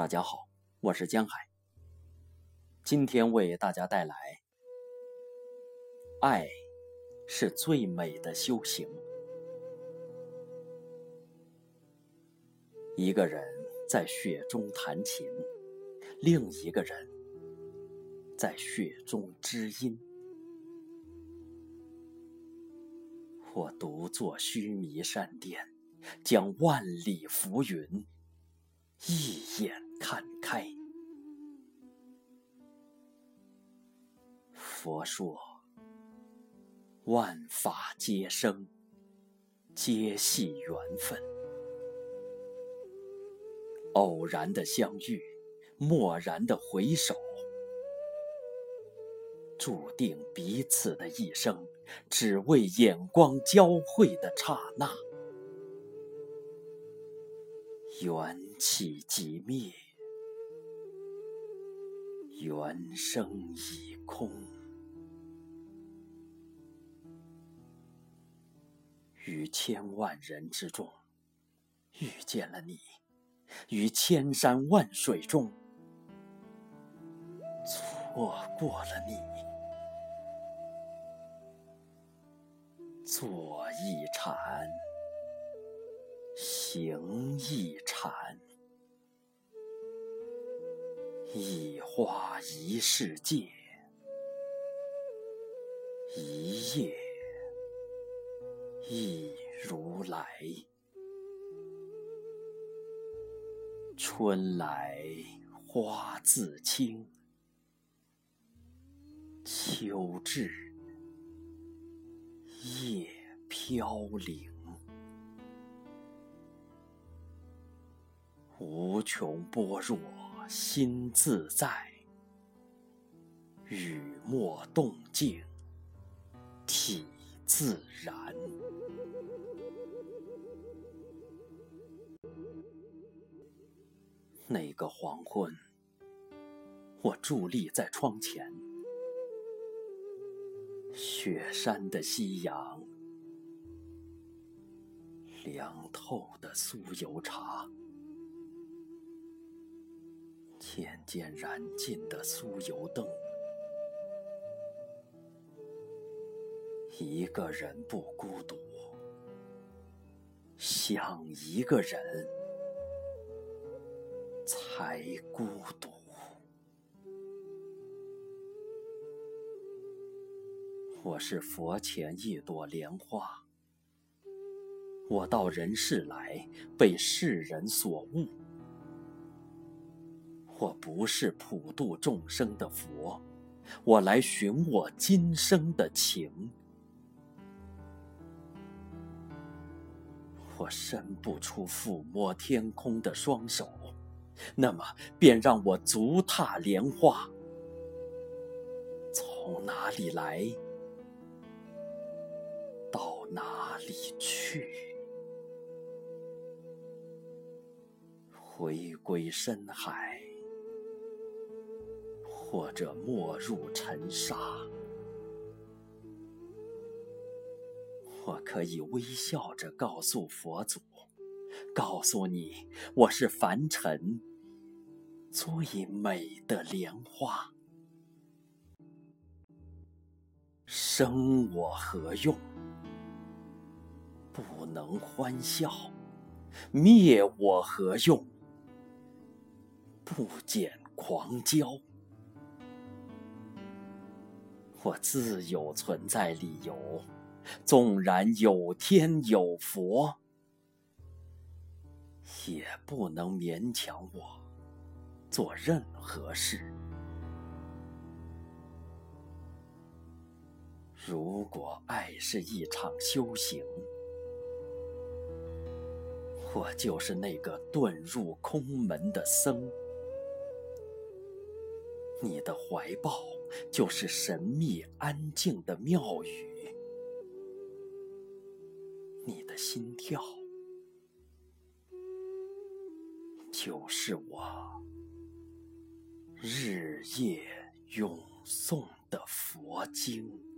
大家好，我是江海。今天为大家带来：爱是最美的修行。一个人在雪中弹琴，另一个人在雪中知音。我独坐须弥山巅，将万里浮云。一眼看开。佛说：万法皆生，皆系缘分。偶然的相遇，蓦然的回首，注定彼此的一生，只为眼光交汇的刹那。缘起即灭，缘生已空。于千万人之中遇见了你，于千山万水中错过了你。坐一禅。行一禅，一花一世界，一叶一如来。春来花自青，秋至叶飘零。无穷般若心自在，雨墨动静体自然。那个黄昏，我伫立在窗前，雪山的夕阳，凉透的酥油茶。渐渐燃尽的酥油灯，一个人不孤独，想一个人才孤独。我是佛前一朵莲花，我到人世来，被世人所误。我不是普度众生的佛，我来寻我今生的情。我伸不出抚摸天空的双手，那么便让我足踏莲花，从哪里来，到哪里去，回归深海。或者没入尘沙，我可以微笑着告诉佛祖，告诉你，我是凡尘最美的莲花。生我何用？不能欢笑；灭我何用？不减狂骄。我自有存在理由，纵然有天有佛，也不能勉强我做任何事。如果爱是一场修行，我就是那个遁入空门的僧，你的怀抱。就是神秘安静的庙宇，你的心跳就是我日夜咏诵的佛经。